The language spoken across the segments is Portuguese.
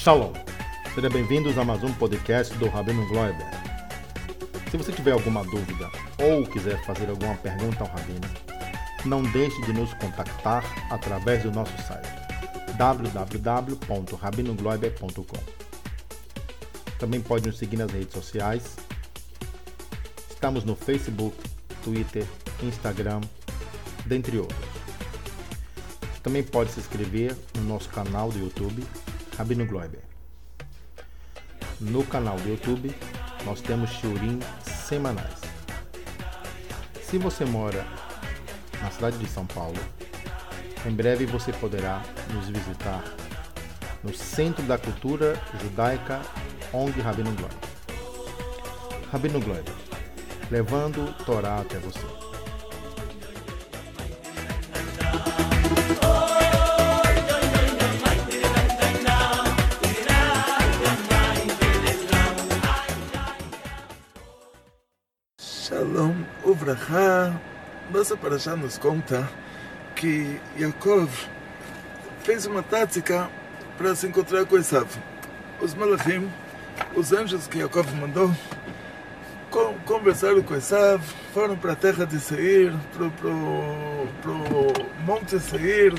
Shalom! Sejam bem-vindos a mais um podcast do Rabino Gloiber. Se você tiver alguma dúvida ou quiser fazer alguma pergunta ao Rabino, não deixe de nos contactar através do nosso site www.rabinogloiber.com. Também pode nos seguir nas redes sociais. Estamos no Facebook, Twitter, Instagram, dentre outros. Também pode se inscrever no nosso canal do YouTube Rabino Gloiber. No canal do YouTube, nós temos shiurim semanais. Se você mora na cidade de São Paulo, em breve você poderá nos visitar no Centro da Cultura Judaica ONG Rabino Gloiber. Rabino Gloiber, levando Torá até você. Shalom Uvrachá. Nossa Parashá nos conta que Yaakov fez uma tática para se encontrar com Esav. Os Malachim, os anjos que Yaakov mandou, conversaram com Esav, foram para a terra de Seir, para o Monte Seir,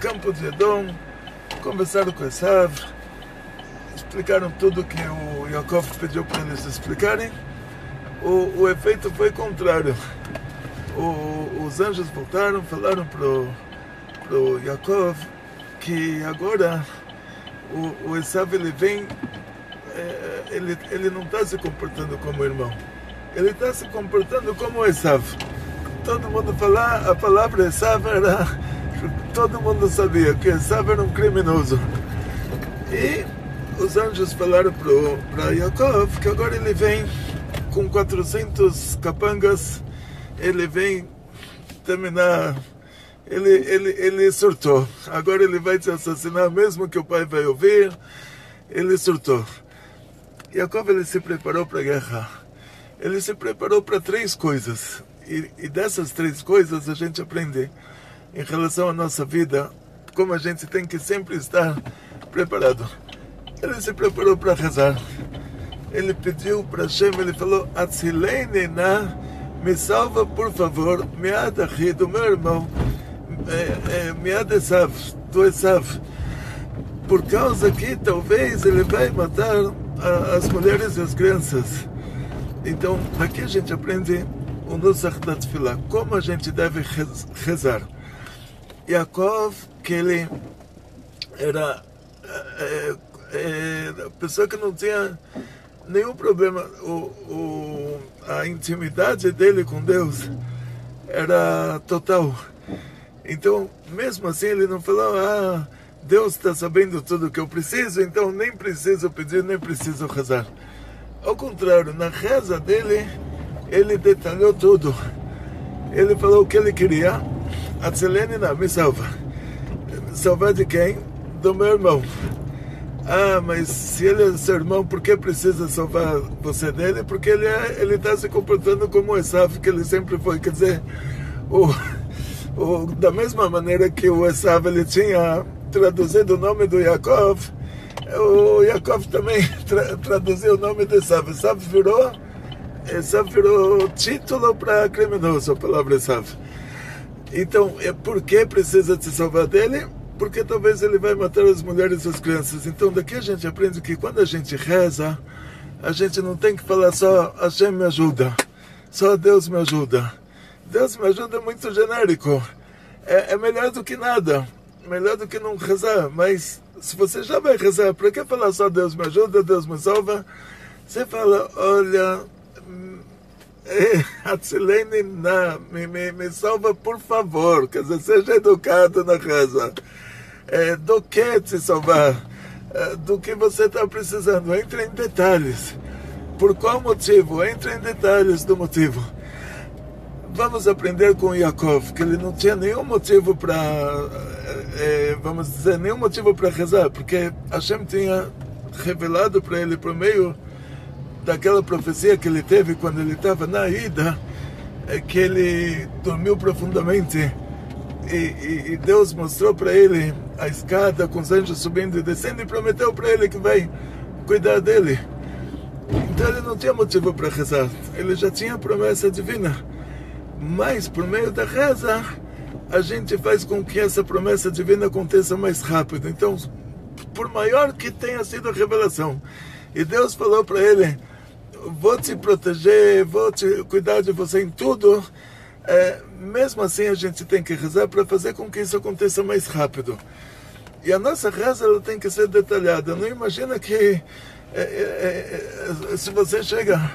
campo de Edom, conversaram com Esav, explicaram tudo que o Yaakov pediu para eles explicarem o, o efeito foi contrário. O, os anjos voltaram, falaram pro, pro Yaakov que agora o, o Esav ele vem, é, ele, ele não está se comportando como irmão, ele está se comportando como Esav. Todo mundo falar, a palavra Esav era, todo mundo sabia que Esav era um criminoso. E os anjos falaram para Yaakov que agora ele vem com 400 capangas, ele vem terminar. Ele, ele, ele surtou. Agora ele vai te assassinar, mesmo que o pai vai ouvir. Ele surtou. Jacob ele se preparou para a guerra. Ele se preparou para três coisas. E, e dessas três coisas a gente aprende em relação à nossa vida, como a gente tem que sempre estar preparado. Ele se preparou para rezar ele pediu para Hashem, ele falou, Atzilei na, me salva por favor, Mead Ahi, do meu irmão, é, é, Mead Esav, do Esav. Por causa que talvez ele vai matar a, as mulheres e as crianças. Então, aqui a gente aprende o Nusach da Tfilah, como a gente deve rezar. Yaakov, que ele era é, é, pessoa que não tinha nenhum problema. O, o, a intimidade dele com Deus era total. Então, mesmo assim, ele não falou: Ah, Deus está sabendo tudo o que eu preciso, então nem preciso pedir, nem preciso rezar. Ao contrário, na reza dele, ele detalhou tudo. Ele falou o que ele queria. A Tselene me salva. Salvar de quem? Do meu irmão. Ah, mas se ele é seu irmão, por que precisa salvar você dele? Porque ele é, ele está se comportando como o Esav, que ele sempre foi. Quer dizer, o, o, da mesma maneira que o Esav ele tinha traduzido o nome do Yaakov, o Yaakov também tra, traduziu o nome de Esav. Esav virou, Esav virou título para criminoso, a palavra Esav. Então, é por que precisa se salvar dele? porque talvez ele vai matar as mulheres e as crianças. Então daqui a gente aprende que quando a gente reza, a gente não tem que falar só Hashem me ajuda, só Deus me ajuda. Deus me ajuda é muito genérico. É, é melhor do que nada, melhor do que não rezar. Mas se você já vai rezar, para que falar só Deus me ajuda, Deus me salva? Você fala, olha, Atzilene, me, me, me salva por favor. Quer dizer, seja educado na reza é, do que te salvar, é, do que você está precisando. Entre em detalhes. Por qual motivo? Entre em detalhes do motivo. Vamos aprender com Yaakov, que ele não tinha nenhum motivo para, é, é, vamos dizer, nenhum motivo para rezar, porque Hashem tinha revelado para ele por meio daquela profecia que ele teve quando ele estava na ida, é que ele dormiu profundamente e, e, e Deus mostrou para ele a escada com os anjos subindo e descendo e prometeu para ele que vai cuidar dele. Então ele não tinha motivo para rezar, ele já tinha a promessa divina. Mas por meio da reza, a gente faz com que essa promessa divina aconteça mais rápido. Então, por maior que tenha sido a revelação, e Deus falou para ele: Vou te proteger, vou te cuidar de você em tudo. É, mesmo assim, a gente tem que rezar para fazer com que isso aconteça mais rápido. E a nossa reza ela tem que ser detalhada. Não imagina que é, é, é, é se você chega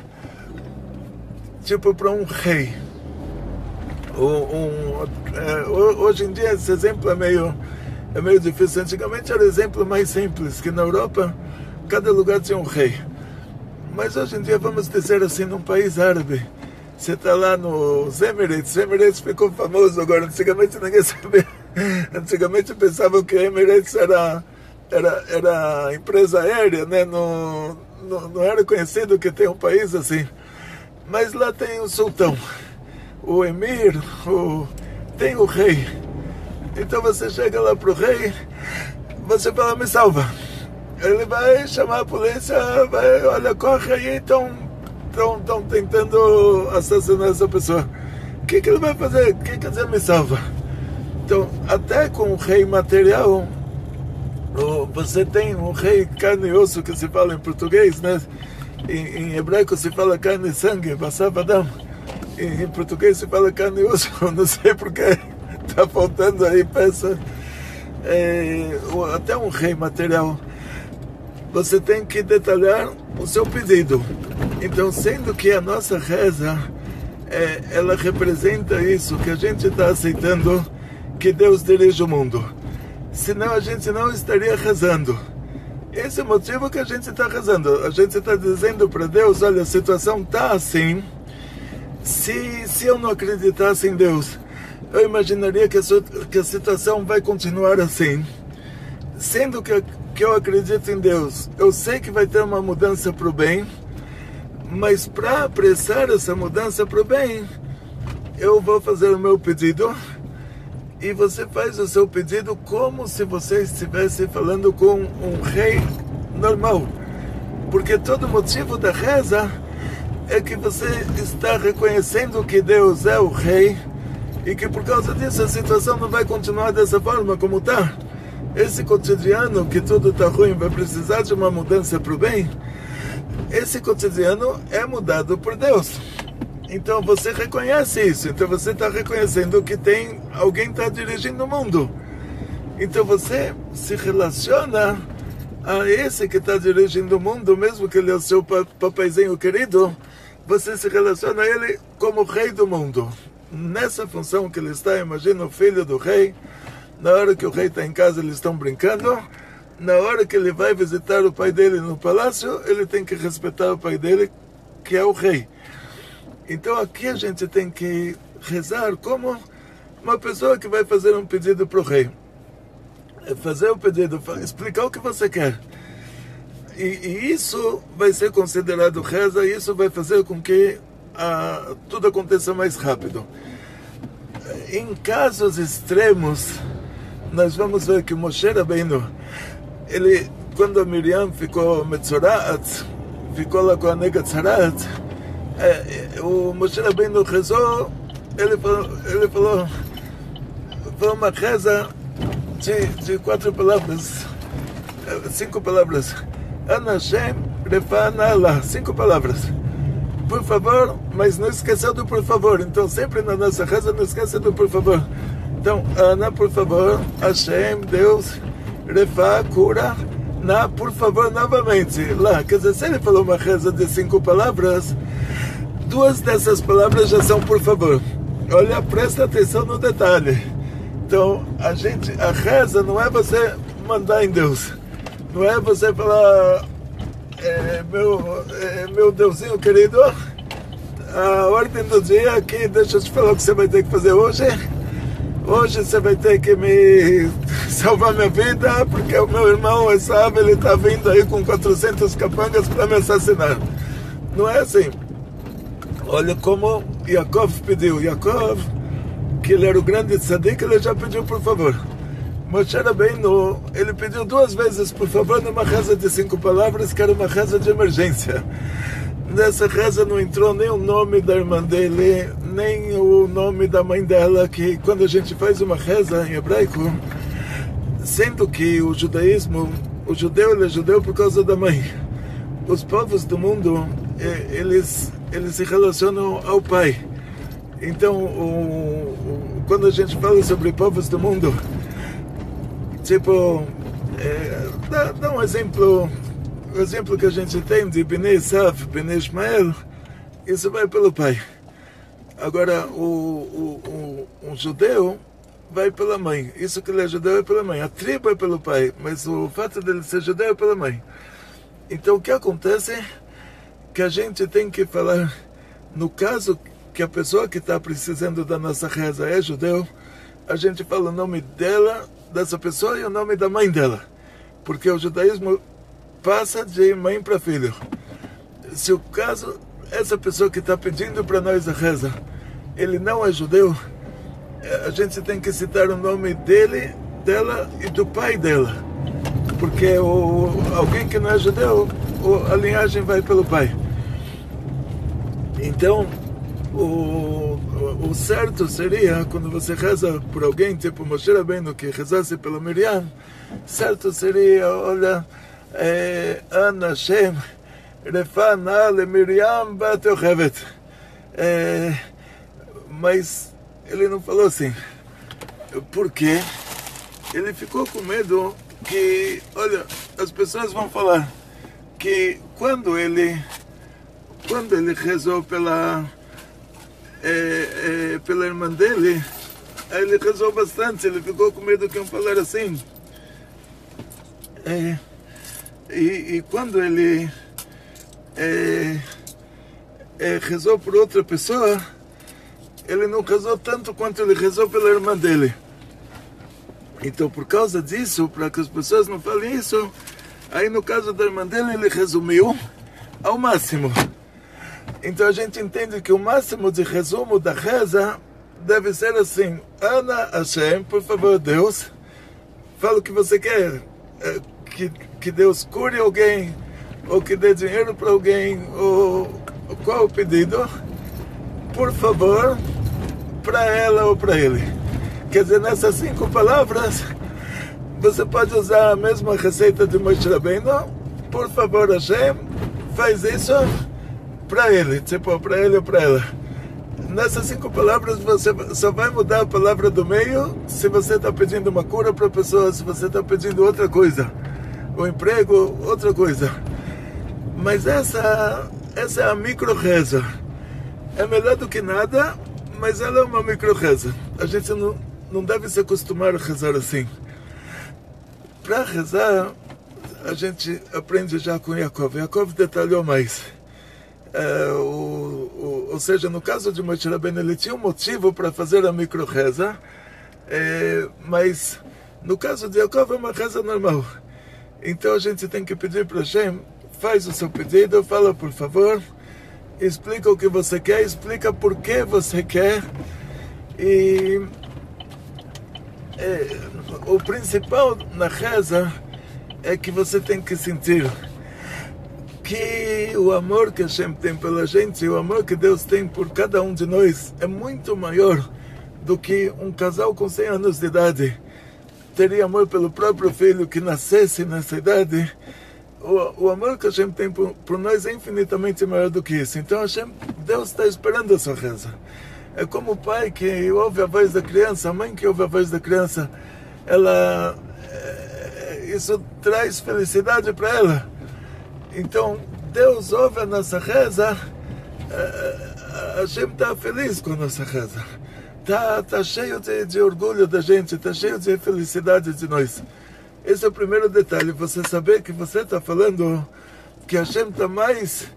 tipo para um rei. Um, um, é, hoje em dia esse exemplo é meio, é meio difícil. Antigamente era o exemplo mais simples, que na Europa cada lugar tinha um rei. Mas hoje em dia, vamos dizer assim, num país árabe, você está lá nos Emirates, Emirates ficou famoso agora, antigamente ninguém sabia. Antigamente pensavam que Emirates era, era, era empresa aérea, né? não, não, não era conhecido que tem um país assim. Mas lá tem o sultão, o emir, o, tem o rei. Então você chega lá pro rei, você fala, me salva ele vai chamar a polícia, vai, olha, corre aí, estão tentando assassinar essa pessoa. O que, que ele vai fazer? O que quer dizer me salva? Então, até com o rei material, você tem um rei carne e osso que se fala em português, né? Em, em hebraico se fala carne e sangue, basavadam. Em, português se fala carne e osso, não sei porque está faltando aí peça. É, até um rei material você tem que detalhar o seu pedido. Então, sendo que a nossa reza, é, ela representa isso, que a gente está aceitando que Deus dirige o mundo. Senão a gente não estaria rezando. Esse é o motivo que a gente está rezando. A gente está dizendo para Deus, olha, a situação está assim. Se, se eu não acreditasse em Deus, eu imaginaria que a, que a situação vai continuar assim. Sendo que que eu acredito em Deus. Eu sei que vai ter uma mudança para o bem, mas para apressar essa mudança para o bem, eu vou fazer o meu pedido e você faz o seu pedido como se você estivesse falando com um rei normal. Porque todo motivo da reza é que você está reconhecendo que Deus é o rei e que por causa disso a situação não vai continuar dessa forma como está esse cotidiano que tudo está ruim vai precisar de uma mudança para o bem, esse cotidiano é mudado por Deus. Então você reconhece isso. Então você está reconhecendo que tem alguém está dirigindo o mundo. Então você se relaciona a esse que está dirigindo o mundo, mesmo que ele é o seu papaizinho querido, você se relaciona a ele como rei do mundo. Nessa função que ele está, imagina o filho do rei, na hora que o rei está em casa, eles estão brincando. Na hora que ele vai visitar o pai dele no palácio, ele tem que respeitar o pai dele, que é o rei. Então aqui a gente tem que rezar como uma pessoa que vai fazer um pedido para o rei. É fazer o pedido, explicar o que você quer. E, e, isso vai ser considerado reza, e isso vai fazer com que ah, tudo aconteça mais rápido. Em casos extremos, nós vamos ver que Moshe Rabbeinu, ele, quando a Miriam ficou Metzorat, ficou lá com a nega Tzarat, é, é, o Moshe Rabbeinu rezou, ele falou, ele falou, foi uma reza de, de quatro palavras, é, cinco palavras. Anashem Refana Allah, cinco palavras. Por favor, mas não esqueça do por favor. Então, sempre na nossa reza, não esqueça do por favor. Então, Ana, por favor, Hashem, Deus, Refá, cura, na, por favor, novamente. Lá, quer dizer, se ele falou uma reza de cinco palavras, duas dessas palavras já são por favor. Olha, presta atenção no detalhe. Então, a gente, a reza não é você mandar em Deus. Não é você falar, é, meu, é, meu Deusinho querido, a ordem do dia aqui, deixa eu te falar o que você vai ter que fazer hoje Hoje você vai ter que me salvar minha vida, porque o meu irmão Esav, ele está vindo aí com 400 capangas para me assassinar. Não é assim. Olha como Yaakov pediu. Yaakov, que ele era o grande tzadik, ele já pediu por favor. Moshe Rabbeinu, ele pediu duas vezes por favor numa reza de cinco palavras, que era uma reza de emergência. Nessa reza não entrou nem o nome da irmã dele, nem o nome da mãe dela, que quando a gente faz uma reza em hebraico, sendo que o judaísmo, o judeu ele é judeu por causa da mãe. Os povos do mundo, eles, eles se relacionam ao pai. Então, o, o, quando a gente fala sobre povos do mundo, tipo, é, dá, dá, um exemplo, o exemplo que a gente tem de Bnei Sav, Bnei Ismael, isso vai pelo pai. Agora, o, o, o, um judeu vai pela mãe. Isso que ele é judeu é pela mãe. A tribo é pelo pai, mas o fato dele ser judeu é pela mãe. Então, o que acontece que a gente tem que falar, no caso que a pessoa que está precisando da nossa reza é judeu, a gente fala o nome dela, dessa pessoa e o nome da mãe dela. Porque o judaísmo passa de mãe para filho. Se o caso, essa pessoa que está pedindo para nós a reza, ele não é judeu, a gente tem que citar o nome dele, dela e do pai dela. Porque o, alguém que não é judeu, a linhagem vai pelo pai. Então, o, o certo seria, quando você reza por alguém, tipo Moshe Rabbeinu, que rezasse pela Miriam, certo seria, olha, é, Ana Hashem, Refana le Miriam bat é, Mas ele não falou assim. Por quê? Ele ficou com medo que, olha, as pessoas vão falar que quando ele quando ele rezou pela é, é, pela irmã dele, ele rezou bastante, ele ficou com medo que iam falar assim. É, e, e, quando ele é, é, rezou por outra pessoa, ele não rezou tanto quanto ele rezou pela irmã dele. Então, por causa disso, para que as pessoas não falem isso, aí no caso da irmã dele, ele resumiu ao máximo. Então a gente entende que o máximo de resumo da reza deve ser assim: Ana Hashem, por favor, Deus, fala o que você quer. É, que, que Deus cure alguém, ou que dê dinheiro para alguém, ou qual o pedido? Por favor, para ela ou para ele. Quer dizer, nessas cinco palavras, você pode usar a mesma receita de Moshe Rabbeinu. Por favor, Hashem, faz isso para ele, tipo, para ele ou para ela. Nessas cinco palavras você só vai mudar a palavra do meio se você está pedindo uma cura para a pessoa, se você está pedindo outra coisa, um emprego, outra coisa. Mas essa, essa é a micro reza. É melhor do que nada, mas ela é uma micro reza. A gente não, não deve se acostumar a rezar assim. Para rezar, a gente aprende já com Yaakov. Yaakov detalhou mais. É, o, o, ou seja, no caso de Moshe Rabbeinu, ele tinha um motivo para fazer a micro-reza, é, mas no caso de Yaakov é uma reza normal. Então a gente tem que pedir para Hashem, faz o seu pedido, fala por favor, explica o que você quer, explica por que você quer. E é, o principal na reza é que você tem que sentir que o amor que Hashem tem pela gente, o amor que Deus tem por cada um de nós é muito maior do que um casal com 100 anos de idade teria amor pelo próprio filho que nascesse nessa idade. O, o amor que Hashem tem por, por, nós é infinitamente maior do que isso. Então Hashem, Deus está esperando a sua reza. É como o pai que ouve a voz da criança, a mãe que ouve a voz da criança, ela é, isso traz felicidade para ela então, Deus ouve a nossa reza, a eh, eh, gente está feliz com a nossa reza. Está tá cheio de, de orgulho da gente, está cheio de felicidade de nós. Esse é o primeiro detalhe, você saber que você está falando que a gente está mais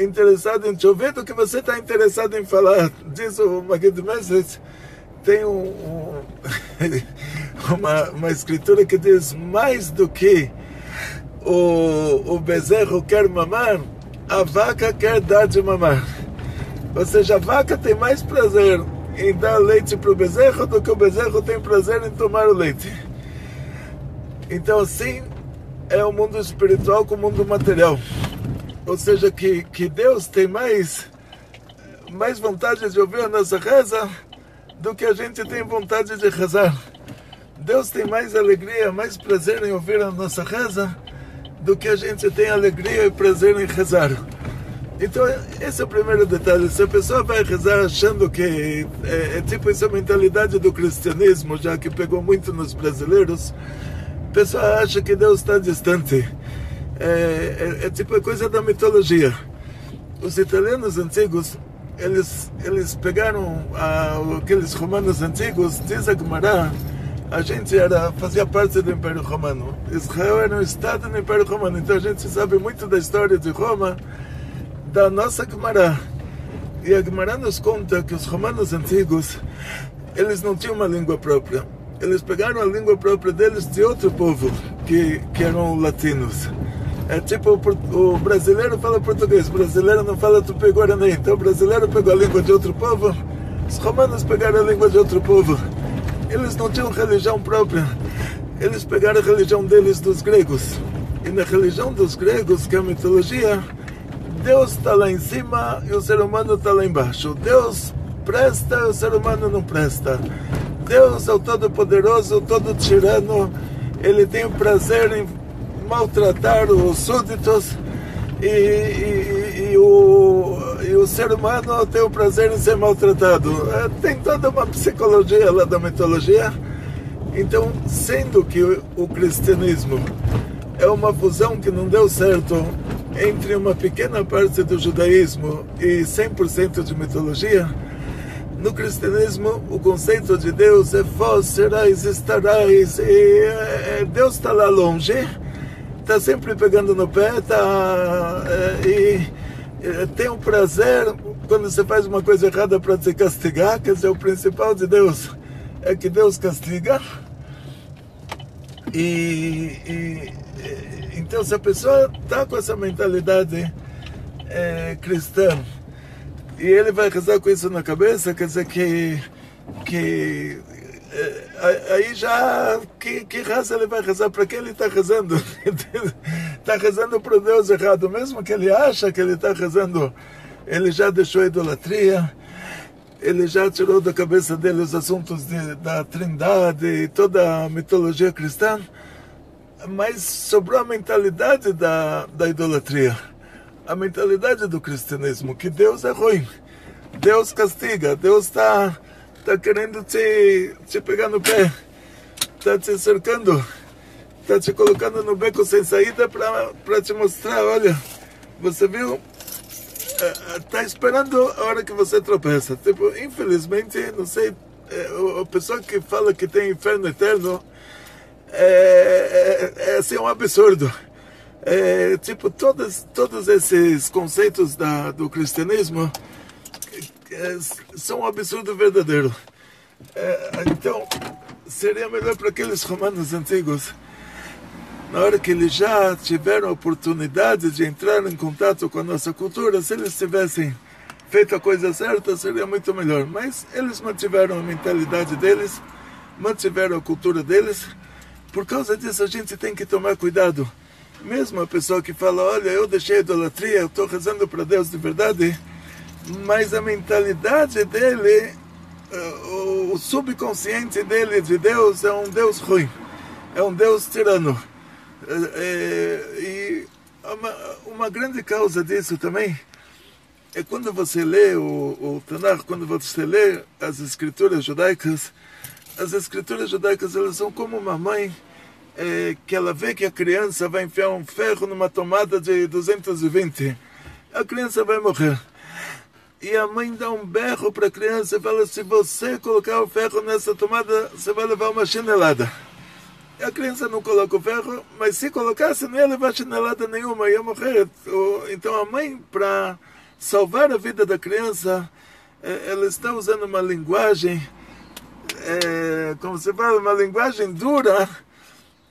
interessado em te ouvir do que você está interessado em falar. Diz o Magid Message, tem um, um, uma, uma escritura que diz mais do que o, o bezerro quer mamar, a vaca quer dar de mamar. Ou seja, a vaca tem mais prazer em dar leite para o bezerro do que o bezerro tem prazer em tomar o leite. Então, assim é o mundo espiritual com o mundo material. Ou seja, que, que Deus tem mais, mais vontade de ouvir a nossa reza do que a gente tem vontade de rezar. Deus tem mais alegria, mais prazer em ouvir a nossa reza do que a gente tem alegria e prazer em rezar. Então, esse é o primeiro detalhe. Se a pessoa vai rezar achando que é, é tipo essa mentalidade do cristianismo, já que pegou muito nos brasileiros, a pessoa acha que Deus está distante. É, é, é tipo a coisa da mitologia. Os italianos antigos, eles, eles pegaram a, aqueles romanos antigos, diz a Gemara, a gente era, fazia parte do Império Romano. Israel era um estado do Império Romano, então a gente sabe muito da história de Roma, da nossa Gemara. E a Gemara nos conta que os romanos antigos, eles não tinham uma língua própria. Eles pegaram a língua própria deles de outro povo, que, que eram latinos. É tipo o brasileiro fala português, o brasileiro não fala tupi-guarani. Então o brasileiro pegou a língua de outro povo, os romanos pegaram a língua de outro povo. Eles não tinham religião própria. Eles pegaram a religião deles dos gregos. E na religião dos gregos, que é a mitologia, Deus está lá em cima e o ser humano está lá embaixo. Deus presta e o ser humano não presta. Deus é o Todo-Poderoso, o Todo-Tirano. Ele tem o prazer em maltratar os súditos. E, e, e, o, e o ser humano tem o prazer em ser maltratado. É, tem toda uma psicologia lá da mitologia. Então, sendo que o, cristianismo é uma fusão que não deu certo entre uma pequena parte do judaísmo e 100% de mitologia, no cristianismo o conceito de Deus é vós serais, estarás, e é, Deus está lá longe está sempre pegando no pé, tá, é, e é, tem um prazer quando você faz uma coisa errada para te castigar, quer dizer, o principal de Deus é que Deus castiga. E, e então, se a pessoa está com essa mentalidade é, cristã e ele vai rezar com isso na cabeça, quer dizer que, que é, aí já que, que raça ele vai rezar? Para quem ele está rezando? Está rezando para o Deus errado, mesmo que ele acha que ele está rezando, ele já deixou a idolatria, ele já tirou da cabeça dele os assuntos de, da trindade e toda a mitologia cristã, mas sobrou a mentalidade da, da idolatria, a mentalidade do cristianismo, que Deus é ruim, Deus castiga, Deus está está querendo te, te pegar no pé, está te cercando, está te colocando no beco sem saída para te mostrar, olha, você viu, é, é, esperando a hora que você tropeça. Tipo, infelizmente, não sei, é, a pessoa que fala que tem inferno eterno é, é, é assim, um absurdo. É, tipo, todos, todos esses conceitos da, do cristianismo são um absurdo verdadeiro. É, então, seria melhor para aqueles romanos antigos, na hora que eles já tiveram a oportunidade de entrar em contato com a nossa cultura, se eles tivessem feito a coisa certa, seria muito melhor. Mas eles mantiveram a mentalidade deles, mantiveram a cultura deles. Por causa disso, a gente tem que tomar cuidado. Mesmo a pessoa que fala: Olha, eu deixei a idolatria, eu estou rezando para Deus de verdade mas a mentalidade dele, eh, o subconsciente dele de Deus é um Deus ruim, é um Deus tirano. Eh, eh, e uma, uma grande causa disso também é quando você lê o, o Tanakh, quando você lê as escrituras judaicas, as escrituras judaicas elas são como uma mãe é, que ela vê que a criança vai enfiar um ferro numa tomada de 220, a criança vai morrer e a mãe dá um berro para a criança e fala: se você colocar o ferro nessa tomada, você vai levar uma chinelada. E a criança não coloca o ferro, mas se colocasse, não ia levar chinelada nenhuma, ia morrer. Então a mãe, para salvar a vida da criança, é, ela está usando uma linguagem é, como se fala, uma linguagem dura,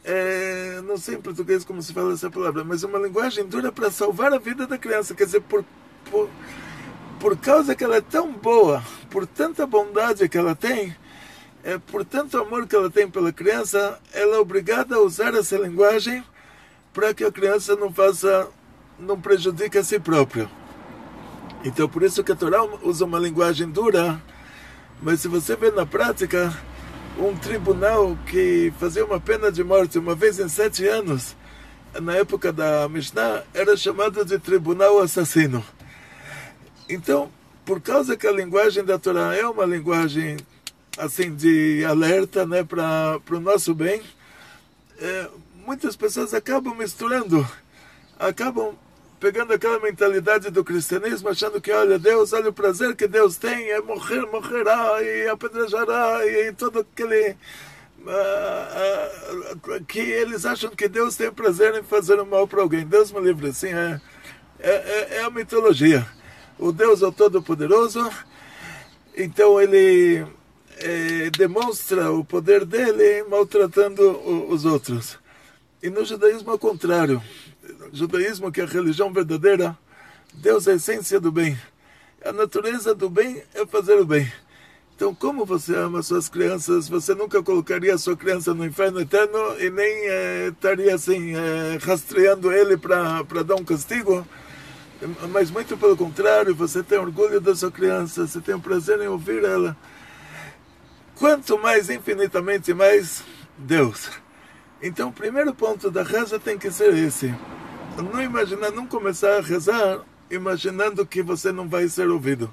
é, não sei em português como se fala essa palavra, mas uma linguagem dura para salvar a vida da criança. Quer dizer, por, por, por causa que ela é tão boa, por tanta bondade que ela tem, é, por tanto amor que ela tem pela criança, ela é obrigada a usar essa linguagem para que a criança não faça, não prejudique a si própria. Então, por isso que a Torá usa uma linguagem dura, mas se você vê na prática, um tribunal que fazia uma pena de morte uma vez em sete anos, na época da Mishnah, era chamado de tribunal assassino. Então, por causa que a linguagem da Torá é uma linguagem assim de alerta né, para o nosso bem, é, muitas pessoas acabam misturando, acabam pegando aquela mentalidade do cristianismo, achando que, olha, Deus, olha o prazer que Deus tem, é morrer, morrerá, e apedrejará, e todo aquele. Uh, uh, que eles acham que Deus tem prazer em fazer o mal para alguém. Deus me livre, assim, é, é, é, é a mitologia. O Deus é o Todo-Poderoso, então ele é, demonstra o poder dele maltratando os outros. E no judaísmo é o contrário. Judaísmo, que é a religião verdadeira, Deus é a essência do bem. A natureza do bem é fazer o bem. Então, como você ama suas crianças, você nunca colocaria sua criança no inferno eterno e nem é, estaria assim, é, rastreando ele para dar um castigo. Mas muito pelo contrário, você tem orgulho da sua criança, você tem o prazer em ouvir ela. Quanto mais, infinitamente mais, Deus. Então, o primeiro ponto da reza tem que ser esse. Não imaginar, não começar a rezar imaginando que você não vai ser ouvido.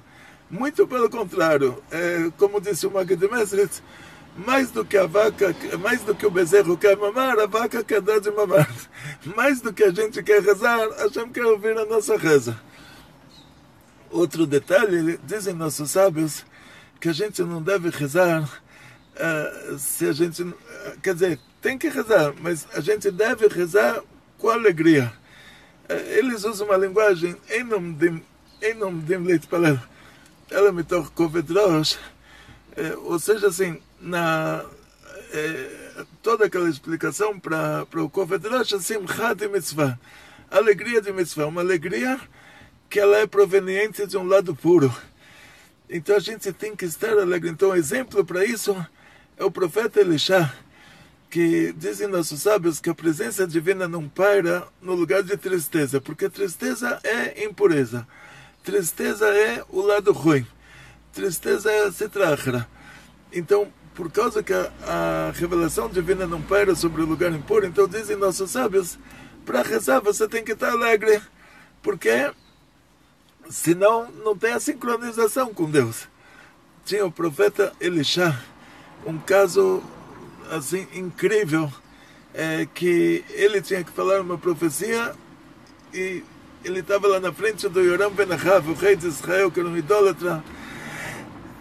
Muito pelo contrário, é, como disse o Magid Mesrit, mais do que a vaca, mais do que o bezerro quer mamar, a vaca quer dar de mamar. Mais do que a gente quer rezar, gente quer ouvir a nossa reza. Outro detalhe, dizem nossos sábios, que a gente não deve rezar uh, se a gente. Uh, quer dizer, tem que rezar, mas a gente deve rezar com alegria. Uh, eles usam uma linguagem em nome de em nome de leite palel. Ela me toca covedrosh. Ou seja, assim, na toda aquela explicação para o covedrosh, assim, de mitzvah. Alegria de mitzvah, uma alegria que ela é proveniente de um lado puro. Então a gente tem que estar alegre. Então, exemplo para isso é o profeta Elisha, que dizem nossos sábios que a presença divina não paira no lugar de tristeza, porque tristeza é impureza, tristeza é o lado ruim, tristeza é a citrahra. Então, por causa que a, a, revelação divina não paira sobre o lugar impuro, então dizem nossos sábios, para rezar você tem que estar alegre, porque senão não tem a sincronização com Deus. Tinha o profeta Elisha, um caso assim incrível, é, que ele tinha que falar uma profecia e ele estava lá na frente do Yoram Ben o rei de Israel, que era um idólatra.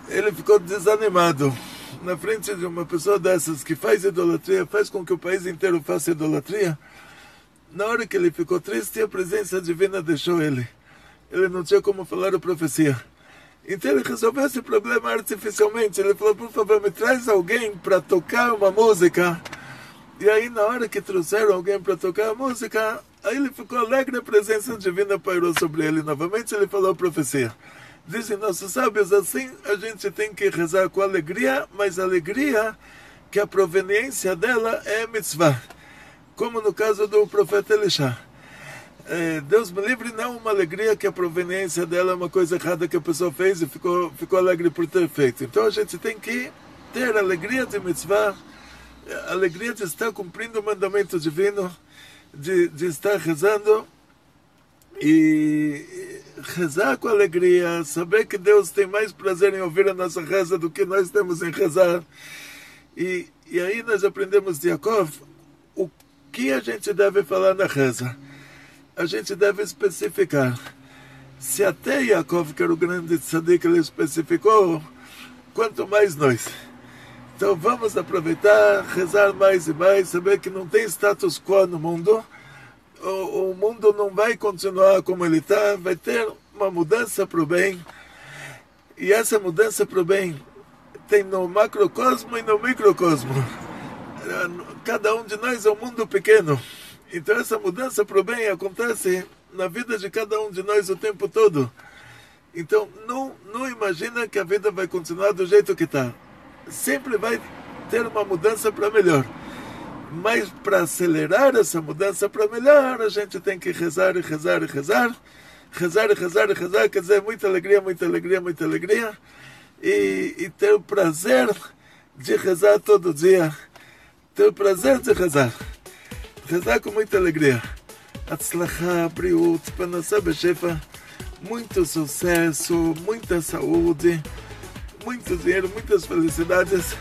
Ele ficou desanimado na frente de uma pessoa dessas que faz idolatria, faz com que o país inteiro faça idolatria. Na hora que ele ficou triste, a presença divina deixou ele ele não tinha como falar a profecia. Então ele resolveu esse problema artificialmente. Ele falou: por favor, me traz alguém para tocar uma música. E aí, na hora que trouxeram alguém para tocar a música, aí ele ficou alegre, a presença divina pairou sobre ele novamente. Ele falou a profecia. Dizem nossos sábios assim: a gente tem que rezar com alegria, mas alegria que a proveniência dela é mitzvah. Como no caso do profeta Elisha é, Deus me livre, não uma alegria que a proveniência dela é uma coisa errada que a pessoa fez e ficou, ficou alegre por ter feito. Então a gente tem que ter alegria de mitzvah, alegria de estar cumprindo o mandamento divino, de, de estar rezando e rezar com alegria, saber que Deus tem mais prazer em ouvir a nossa reza do que nós temos em rezar. E, e aí nós aprendemos de Yaakov o que a gente deve falar na reza a gente deve especificar. Se até Yaakov, que era o grande tzadik, ele especificou, quanto mais nós. Então vamos aproveitar, rezar mais e mais, saber que não tem status quo no mundo, o, o mundo não vai continuar como ele está, vai ter uma mudança para o bem. E essa mudança para o bem tem no macrocosmo e no microcosmo. Cada um de nós é um mundo pequeno. Então essa mudança para o bem acontece na vida de cada um de nós o tempo todo. Então não, não imagina que a vida vai continuar do jeito que está. Sempre vai ter uma mudança para melhor. Mas para acelerar essa mudança para melhor, a gente tem que rezar e rezar e rezar. Rezar e rezar e rezar, quer dizer, muita alegria, muita alegria, muita alegria. E, e ter o prazer de rezar todo dia. Ter o prazer de rezar. Rezar com muita alegria. Atzlachá, Briut, Bechefa. Muito sucesso, muita saúde, muito dinheiro, muitas felicidades.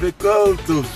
Bekoltov.